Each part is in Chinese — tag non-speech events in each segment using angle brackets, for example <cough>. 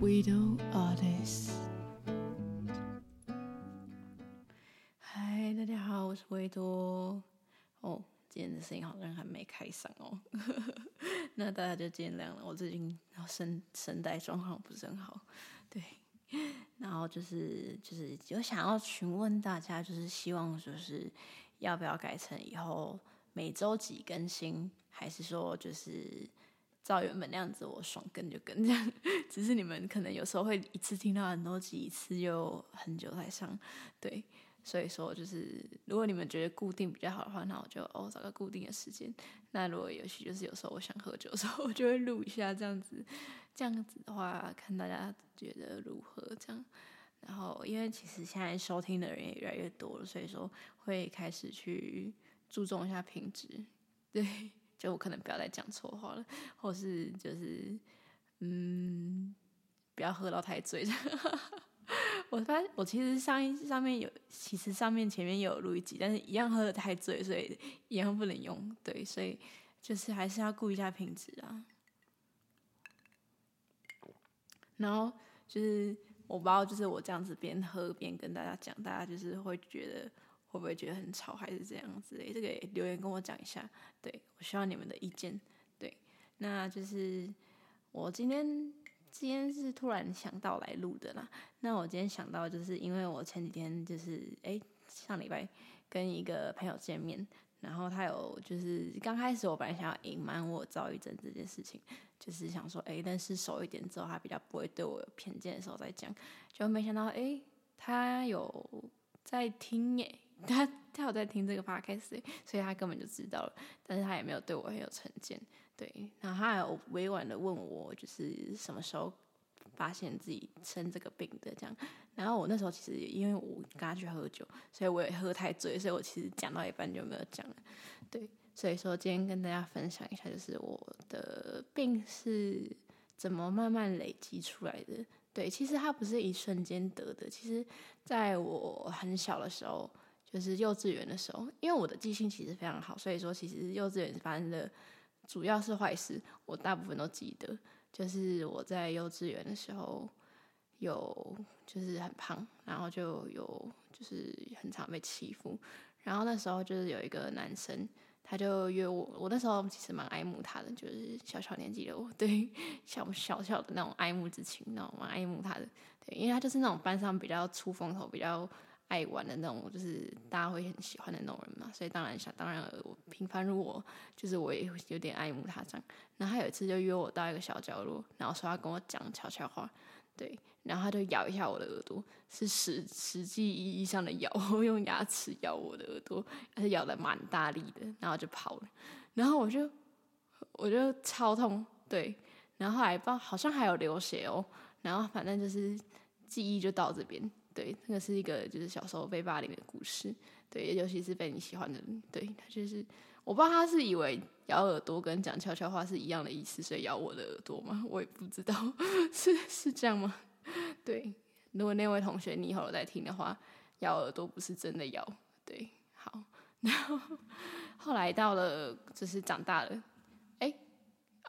Widow Artist。嗨，大家好，我是维多。哦，今天的声音好像还没开嗓哦，<laughs> 那大家就见谅了。我最近声声带状况不是很好，对。然后就是就是有想要询问大家，就是希望就是要不要改成以后每周几更新，还是说就是。照原本那样子，我爽跟就跟这样，<laughs> 只是你们可能有时候会一次听到很多集，一次又很久才上，对，所以说就是如果你们觉得固定比较好的话，那我就哦找个固定的时间。那如果也许就是有时候我想喝酒的时候，我就会录一下这样子，这样子的话看大家觉得如何这样。然后因为其实现在收听的人也越来越多了，所以说会开始去注重一下品质，对。就我可能不要再讲错话了，或是就是嗯，不要喝到太醉。<laughs> 我发现我其实上一上面有，其实上面前面有录一集，但是一样喝得太醉，所以一样不能用。对，所以就是还是要顾一下品质啊。然后就是我不知道，就是我这样子边喝边跟大家讲，大家就是会觉得。会不会觉得很吵，还是这样子？这个留言跟我讲一下。对，我需要你们的意见。对，那就是我今天今天是突然想到来录的啦。那我今天想到，就是因为我前几天就是哎上礼拜跟一个朋友见面，然后他有就是刚开始我本来想要隐瞒我躁郁症这件事情，就是想说哎认识熟一点之后，他比较不会对我有偏见的时候再讲，就没想到哎他有在听耶。他他有在听这个 podcast，所以他根本就知道了，但是他也没有对我很有成见，对，然后他还有委婉的问我，就是什么时候发现自己生这个病的这样，然后我那时候其实因为我跟他去喝酒，所以我也喝太醉，所以我其实讲到一半就没有讲了，对，所以说今天跟大家分享一下，就是我的病是怎么慢慢累积出来的，对，其实它不是一瞬间得的，其实在我很小的时候。就是幼稚园的时候，因为我的记性其实非常好，所以说其实幼稚园发生的主要是坏事，我大部分都记得。就是我在幼稚园的时候有就是很胖，然后就有就是很常被欺负，然后那时候就是有一个男生，他就约我，我那时候其实蛮爱慕他的，就是小小年纪的我，对小小小的那种爱慕之情，那种蛮爱慕他的，对，因为他就是那种班上比较出风头，比较。爱玩的那种，就是大家会很喜欢的那种人嘛，所以当然想当然我平凡如我，就是我也有点爱慕他这样。然后他有一次就约我到一个小角落，然后说要跟我讲悄悄话，对，然后他就咬一下我的耳朵，是实实际意义上的咬，用牙齿咬我的耳朵，而且咬的蛮大力的，然后就跑了。然后我就我就超痛，对，然后后来不好像还有流血哦，然后反正就是记忆就到这边。对，那个是一个就是小时候被霸凌的故事。对，尤其是被你喜欢的人，对他就是，我不知道他是以为咬耳朵跟讲悄悄话是一样的意思，所以咬我的耳朵吗？<laughs> 我也不知道，是是这样吗？对，如果那位同学你以后有在听的话，咬耳朵不是真的咬。对，好，<laughs> 然后后来到了就是长大了。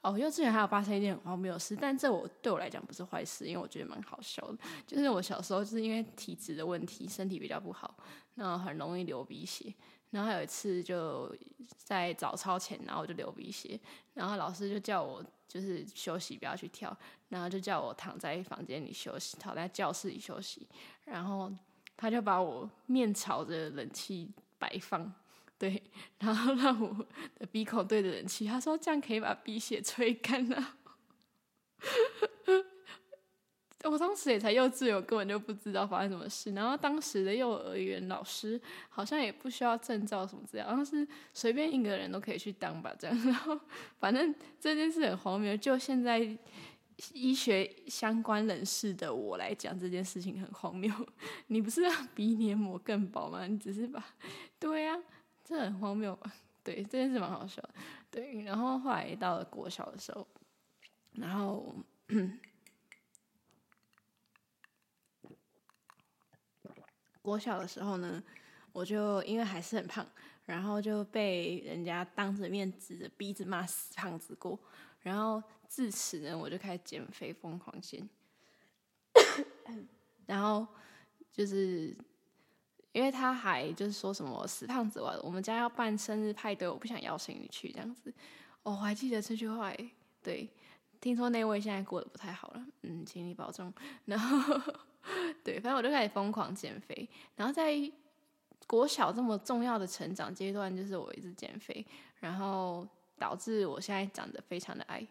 哦，幼稚园还有发生一件很荒谬的事，但这我对我来讲不是坏事，因为我觉得蛮好笑的。就是我小时候就是因为体质的问题，身体比较不好，然后很容易流鼻血。然后有一次就在早操前，然后我就流鼻血，然后老师就叫我就是休息，不要去跳，然后就叫我躺在房间里休息，躺在教室里休息。然后他就把我面朝着冷气摆放。对，<laughs> 然后让我的鼻孔对着冷气，他说这样可以把鼻血吹干了。<laughs> 我当时也才幼稚，我根本就不知道发生什么事。然后当时的幼儿园老师好像也不需要证照什么之类，好像是随便一个人都可以去当吧，这样。<laughs> 然后反正这件事很荒谬，就现在医学相关人士的我来讲，这件事情很荒谬。你不是让鼻黏膜更薄吗？你只是把，对呀、这很荒谬吧？<laughs> 对，这件事蛮好笑。对，然后后来到了国小的时候，然后 <clears throat> 国小的时候呢，我就因为还是很胖，然后就被人家当着面指着鼻子骂死胖子过。然后自此呢，我就开始减肥，疯狂减。<coughs> 然后就是因为他还就是说什么死胖子，我我们家要办生日派对，我不想邀请你去这样子。哦，我还记得这句话，对，听说那位现在过得不太好了，嗯，请你保重。然后，<laughs> 对，反正我就开始疯狂减肥，然后在国小这么重要的成长阶段，就是我一直减肥，然后导致我现在长得非常的矮，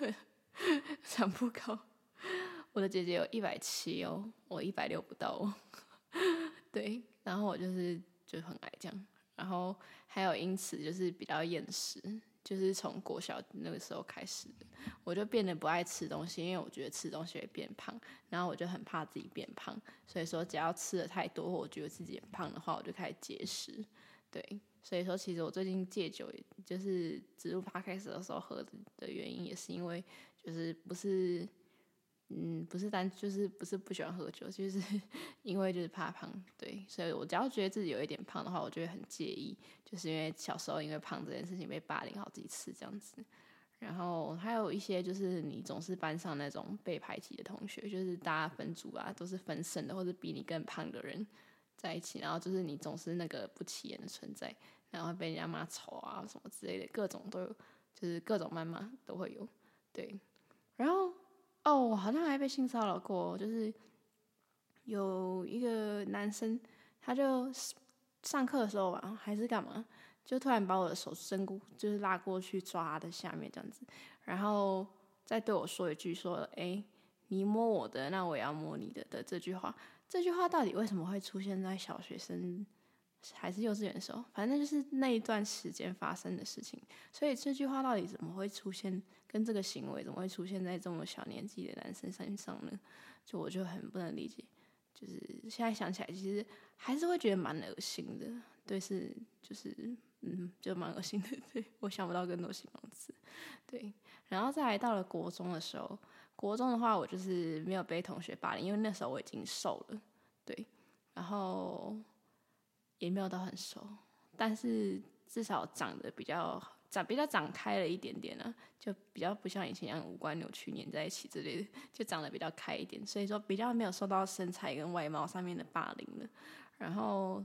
<laughs> 长不高。我的姐姐有一百七哦，我一百六不到哦。<laughs> 对，然后我就是就很矮这样，然后还有因此就是比较厌食。就是从国小那个时候开始，我就变得不爱吃东西，因为我觉得吃东西会变胖，然后我就很怕自己变胖，所以说只要吃的太多或我觉得自己很胖的话，我就开始节食。对，所以说其实我最近戒酒，就是植入 Podcast 的时候喝的原因，也是因为就是不是。嗯，不是单就是不是不喜欢喝酒，就是 <laughs> 因为就是怕胖，对，所以我只要觉得自己有一点胖的话，我就会很介意，就是因为小时候因为胖这件事情被霸凌好几次这样子。然后还有一些就是你总是班上那种被排挤的同学，就是大家分组啊，都是分剩的或者比你更胖的人在一起，然后就是你总是那个不起眼的存在，然后被人家骂丑啊什么之类的，各种都有，就是各种谩骂都会有，对，然后。哦，我好像还被性骚扰过，就是有一个男生，他就上课的时候吧，还是干嘛，就突然把我的手伸过，就是拉过去抓他的下面这样子，然后再对我说一句说：“哎，你摸我的，那我也要摸你的”的这句话。这句话到底为什么会出现在小学生？还是幼稚园的时候，反正就是那一段时间发生的事情。所以这句话到底怎么会出现？跟这个行为怎么会出现在这么小年纪的男生身上呢？就我就很不能理解。就是现在想起来，其实还是会觉得蛮恶心的。对，是就是嗯，就蛮恶心的。对，我想不到更多形容词。对，然后再来到了国中的时候，国中的话，我就是没有被同学霸凌，因为那时候我已经瘦了。对，然后。也没有到很熟，但是至少长得比较长比较长开了一点点呢、啊，就比较不像以前一样五官扭曲粘在一起之类的，就长得比较开一点，所以说比较没有受到身材跟外貌上面的霸凌了。然后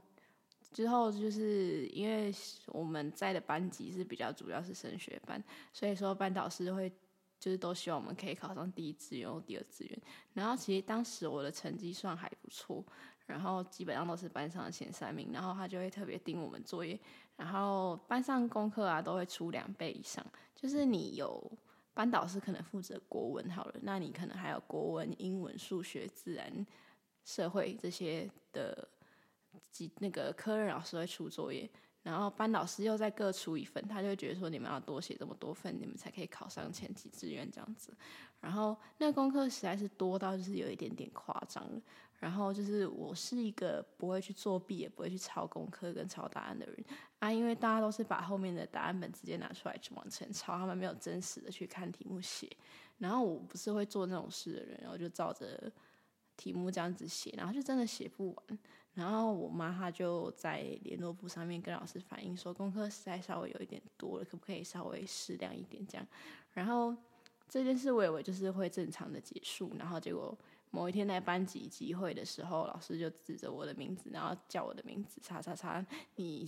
之后就是因为我们在的班级是比较主要是升学班，所以说班导师会就是都希望我们可以考上第一志愿或第二志愿。然后其实当时我的成绩算还不错。然后基本上都是班上的前三名，然后他就会特别盯我们作业，然后班上功课啊都会出两倍以上。就是你有班导师可能负责国文好了，那你可能还有国文、英文、数学、自然、社会这些的几那个科任老师会出作业，然后班导师又再各出一份，他就会觉得说你们要多写这么多份，你们才可以考上前几志愿这样子。然后那功课实在是多到就是有一点点夸张了。然后就是我是一个不会去作弊，也不会去抄功课跟抄答案的人啊，因为大家都是把后面的答案本直接拿出来去往前抄，他们没有真实的去看题目写。然后我不是会做那种事的人，然后就照着题目这样子写，然后就真的写不完。然后我妈她就在联络簿上面跟老师反映说，功课实在稍微有一点多了，可不可以稍微适量一点这样。然后这件事我以为就是会正常的结束，然后结果。某一天在班级集会的时候，老师就指着我的名字，然后叫我的名字，叉叉叉，你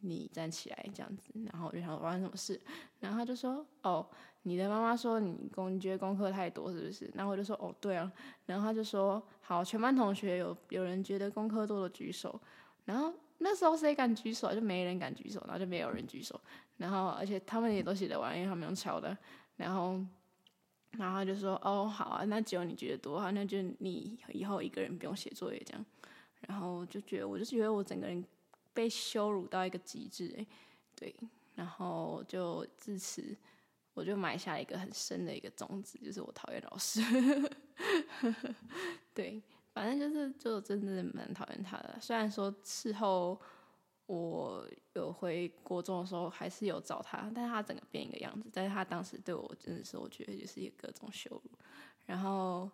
你站起来这样子，然后我就想发生什么事，然后他就说，哦，你的妈妈说你功你觉得功课太多是不是？然后我就说，哦，对啊，然后他就说，好，全班同学有有人觉得功课多的举手，然后那时候谁敢举手，就没人敢举手，然后就没有人举手，然后而且他们也都写得完，因为他们用抄的，然后。然后就说：“哦，好啊，那只有你觉得多好，那就你以后一个人不用写作业这样。”然后就觉得，我就觉得我整个人被羞辱到一个极致哎，对。然后就自此，我就埋下一个很深的一个种子，就是我讨厌老师。<laughs> 对，反正就是就真的蛮讨厌他的。虽然说事后。我有回国中的时候，还是有找他，但是他整个变一个样子。但是他当时对我真的是，我觉得就是一个各种羞辱。然后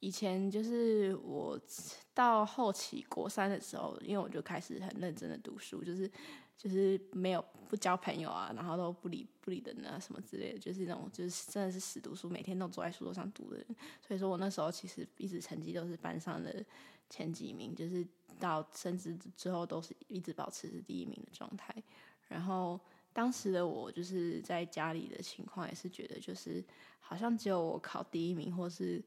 以前就是我到后期国三的时候，因为我就开始很认真的读书，就是就是没有不交朋友啊，然后都不理不理人啊什么之类的，就是那种就是真的是死读书，每天都坐在书桌上读的人。所以说我那时候其实一直成绩都是班上的前几名，就是到升职之后都是一直保持是第一名的状态。然后当时的我就是在家里的情况也是觉得就是好像只有我考第一名或是。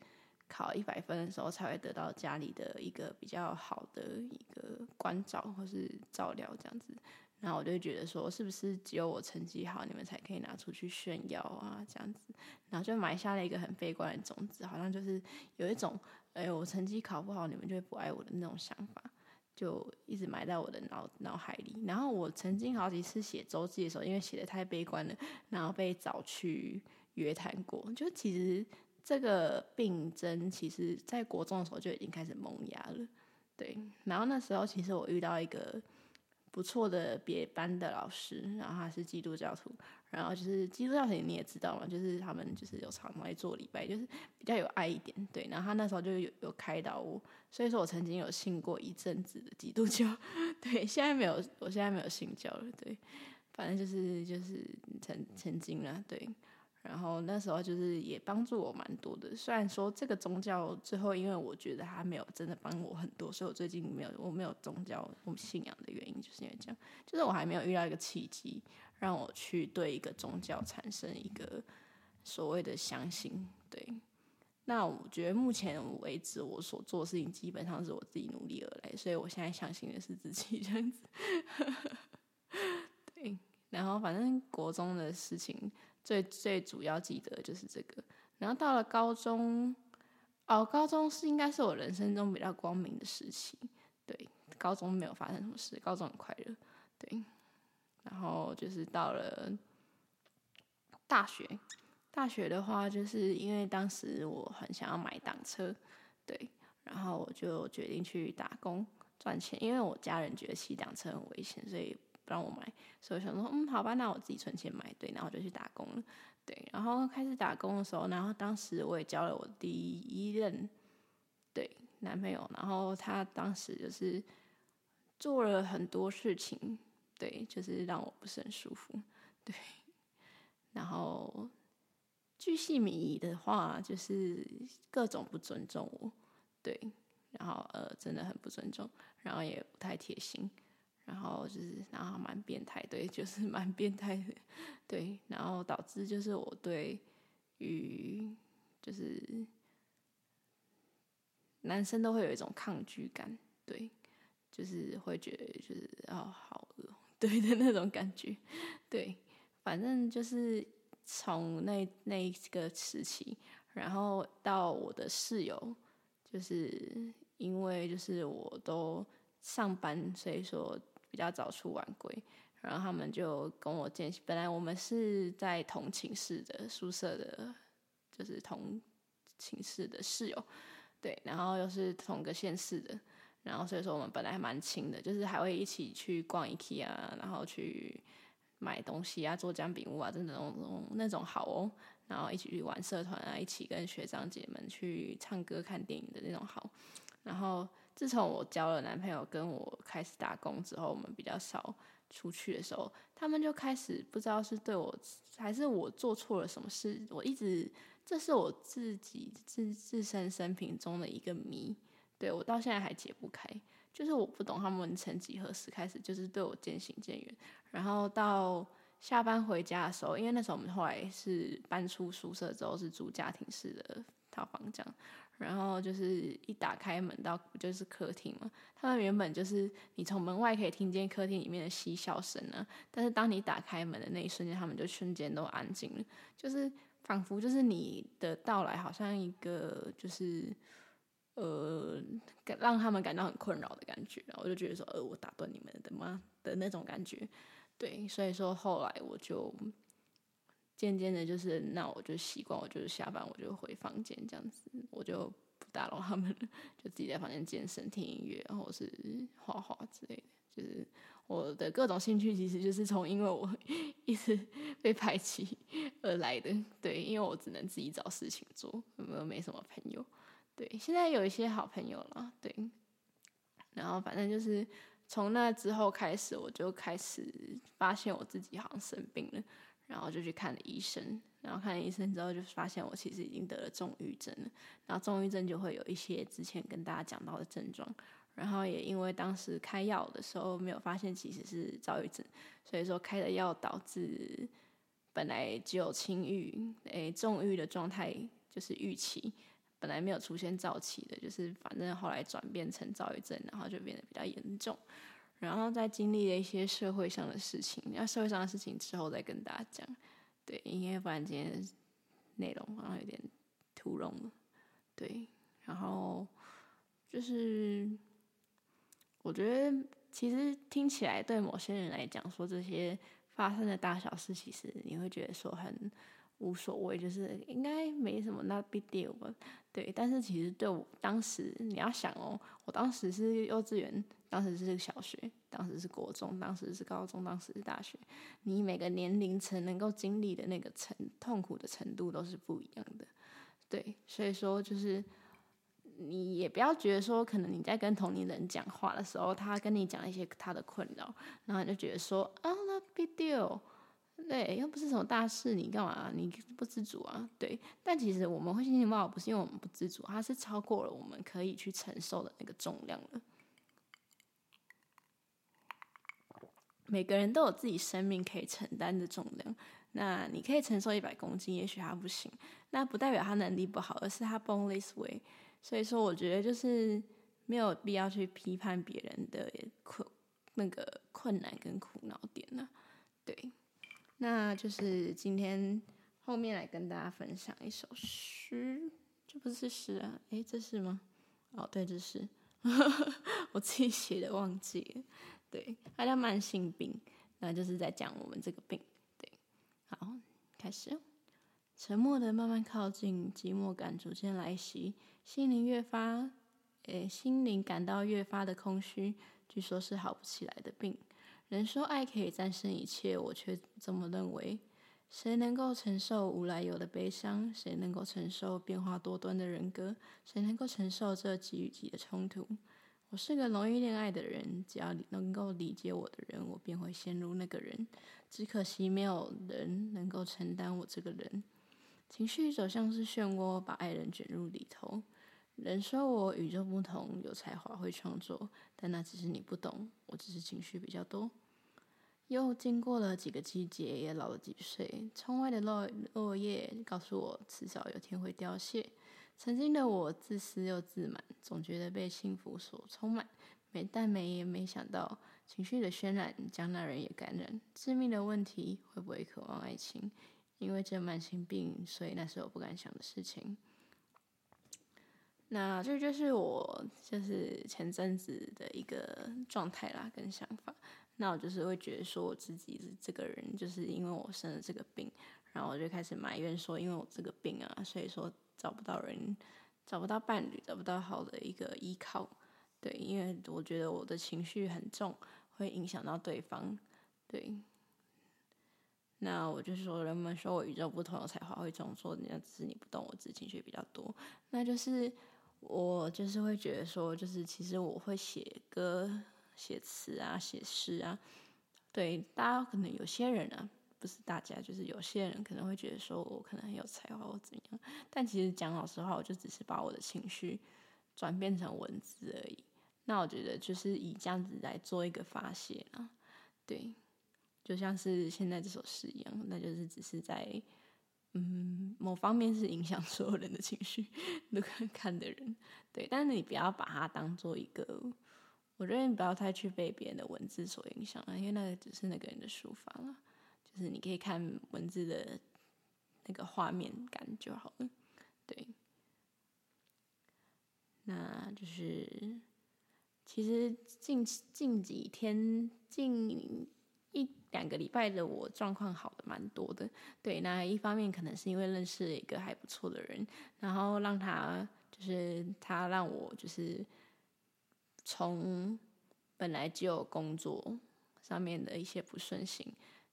考一百分的时候才会得到家里的一个比较好的一个关照或是照料这样子，然后我就觉得说，是不是只有我成绩好，你们才可以拿出去炫耀啊这样子，然后就埋下了一个很悲观的种子，好像就是有一种，哎，我成绩考不好，你们就会不爱我的那种想法，就一直埋在我的脑脑海里。然后我曾经好几次写周记的时候，因为写的太悲观了，然后被找去约谈过，就其实。这个病症其实，在国中的时候就已经开始萌芽了，对。然后那时候，其实我遇到一个不错的别班的老师，然后他是基督教徒，然后就是基督教徒你也知道嘛，就是他们就是有常来做礼拜，就是比较有爱一点，对。然后他那时候就有有开导我，所以说我曾经有信过一阵子的基督教，<laughs> 对。现在没有，我现在没有信教了，对。反正就是就是曾曾经了，对。然后那时候就是也帮助我蛮多的，虽然说这个宗教最后，因为我觉得他没有真的帮我很多，所以我最近没有我没有宗教信仰的原因，就是因为这样，就是我还没有遇到一个契机让我去对一个宗教产生一个所谓的相信。对，那我觉得目前为止我所做的事情基本上是我自己努力而来，所以我现在相信的是自己这样子。<laughs> 对，然后反正国中的事情。最最主要记得就是这个，然后到了高中，哦，高中是应该是我人生中比较光明的时期，对，高中没有发生什么事，高中很快乐，对，然后就是到了大学，大学的话，就是因为当时我很想要买档车，对，然后我就决定去打工赚钱，因为我家人觉得骑档车很危险，所以。不让我买，所以想说，嗯，好吧，那我自己存钱买，对，然后就去打工了，对，然后开始打工的时候，然后当时我也交了我第一任对男朋友，然后他当时就是做了很多事情，对，就是让我不是很舒服，对，然后巨细靡遗的话，就是各种不尊重我，对，然后呃，真的很不尊重，然后也不太贴心。然后就是，然后蛮变态，对，<laughs> 就是蛮变态的，对，然后导致就是我对于就是男生都会有一种抗拒感，对，就是会觉得就是哦好恶，<laughs> 对的那种感觉，对，反正就是从那那一个时期，然后到我的室友，就是因为就是我都上班，所以说。比较早出晚归，然后他们就跟我见。本来我们是在同寝室的宿舍的，就是同寝室的室友，对，然后又是同个县市的，然后所以说我们本来还蛮亲的，就是还会一起去逛 IKEA 啊，然后去买东西啊，做姜饼屋啊，真的那种那种好哦，然后一起去玩社团啊，一起跟学长姐们去唱歌看电影的那种好，然后。自从我交了男朋友，跟我开始打工之后，我们比较少出去的时候，他们就开始不知道是对我还是我做错了什么事。我一直这是我自己自自身生平中的一个谜，对，我到现在还解不开。就是我不懂他们曾几何时开始就是对我渐行渐远，然后到下班回家的时候，因为那时候我们后来是搬出宿舍之后是住家庭式的套房这样。然后就是一打开门到就是客厅嘛，他们原本就是你从门外可以听见客厅里面的嬉笑声啊，但是当你打开门的那一瞬间，他们就瞬间都安静了，就是仿佛就是你的到来好像一个就是呃让他们感到很困扰的感觉，然后我就觉得说呃我打断你们的吗的那种感觉，对，所以说后来我就。渐渐的，就是那我就习惯，我就是下班我就回房间这样子，我就不打扰他们了，就自己在房间健身、听音乐，然后是画画之类的。就是我的各种兴趣，其实就是从因为我 <laughs> 一直被排挤而来的。对，因为我只能自己找事情做，有没有没什么朋友。对，现在有一些好朋友了。对，然后反正就是从那之后开始，我就开始发现我自己好像生病了，然后就去看了医生。然后看了医生之后，就发现我其实已经得了重郁症了。然后重郁症就会有一些之前跟大家讲到的症状。然后也因为当时开药的时候没有发现其实是躁郁症，所以说开的药导致本来只有轻郁，诶，重郁的状态就是预期，本来没有出现躁期的，就是反正后来转变成躁郁症，然后就变得比较严重。然后在经历了一些社会上的事情，那社会上的事情之后再跟大家讲。对，因为不然今天内容好像有点突兀了。对，然后就是。我觉得其实听起来对某些人来讲，说这些发生的大小事，其实你会觉得说很无所谓，就是应该没什么那 big deal 吧。对，但是其实对我当时你要想哦，我当时是幼稚园，当时是小学，当时是国中，当时是高中，当时是大学，你每个年龄层能够经历的那个程痛苦的程度都是不一样的。对，所以说就是。你也不要觉得说，可能你在跟同龄人讲话的时候，他跟你讲一些他的困扰，然后你就觉得说，啊，那 big deal，对，又不是什么大事，你干嘛？你不知足啊？对，但其实我们会心情不好，不是因为我们不知足，它是超过了我们可以去承受的那个重量了。每个人都有自己生命可以承担的重量，那你可以承受一百公斤，也许他不行，那不代表他能力不好，而是他 born this way。所以说，我觉得就是没有必要去批判别人的困那个困难跟苦恼点呢。对，那就是今天后面来跟大家分享一首诗，这不是诗啊？诶，这是吗？哦，对，这是 <laughs> 我自己写的，忘记了。对，它叫慢性病，那就是在讲我们这个病。对，好，开始。沉默的慢慢靠近，寂寞感逐渐来袭。心灵越发，诶、心灵感到越发的空虚，据说是好不起来的病。人说爱可以战胜一切，我却这么认为。谁能够承受无来由的悲伤？谁能够承受变化多端的人格？谁能够承受这几与几的冲突？我是个容易恋爱的人，只要能够理解我的人，我便会陷入那个人。只可惜没有人能够承担我这个人。情绪走向是漩涡，把爱人卷入里头。人说我与众不同，有才华会创作，但那只是你不懂，我只是情绪比较多。又经过了几个季节，也老了几岁。窗外的落落叶告诉我，迟早有天会凋谢。曾经的我自私又自满，总觉得被幸福所充满，没但没也没想到，情绪的渲染将那人也感染。致命的问题，会不会渴望爱情？因为这慢性病，所以那是我不敢想的事情。那这就是我就是前阵子的一个状态啦，跟想法。那我就是会觉得说，我自己是这个人，就是因为我生了这个病，然后我就开始埋怨说，因为我这个病啊，所以说找不到人，找不到伴侣，找不到好的一个依靠。对，因为我觉得我的情绪很重，会影响到对方。对，那我就说，人们说我与众不同，有才华会创作，那只是你不懂，我自己情绪比较多，那就是。我就是会觉得说，就是其实我会写歌、写词啊、写诗啊。对，大家可能有些人啊，不是大家，就是有些人可能会觉得说我可能很有才华或怎样。但其实讲老实话，我就只是把我的情绪转变成文字而已。那我觉得就是以这样子来做一个发泄啊。对，就像是现在这首诗一样，那就是只是在。嗯，某方面是影响所有人的情绪，都看看的人，对。但是你不要把它当做一个，我觉得你不要太去被别人的文字所影响了，因为那个只是那个人的抒发了，就是你可以看文字的那个画面感就好了，对。那就是，其实近近几天近。两个礼拜的我状况好的蛮多的，对，那一方面可能是因为认识了一个还不错的人，然后让他就是他让我就是从本来就有工作上面的一些不顺心，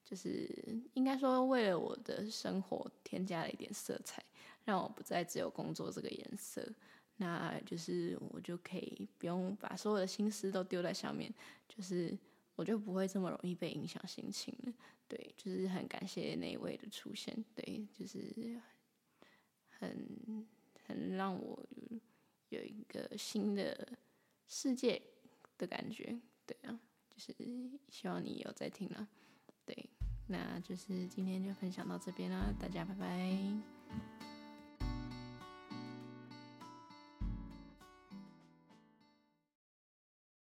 就是应该说为了我的生活添加了一点色彩，让我不再只有工作这个颜色。那就是我就可以不用把所有的心思都丢在上面，就是我就不会这么容易被影响心情了。对，就是很感谢那一位的出现，对，就是很很让我有一个新的世界的感觉，对啊，就是希望你有在听啊，对，那就是今天就分享到这边啦，大家拜拜。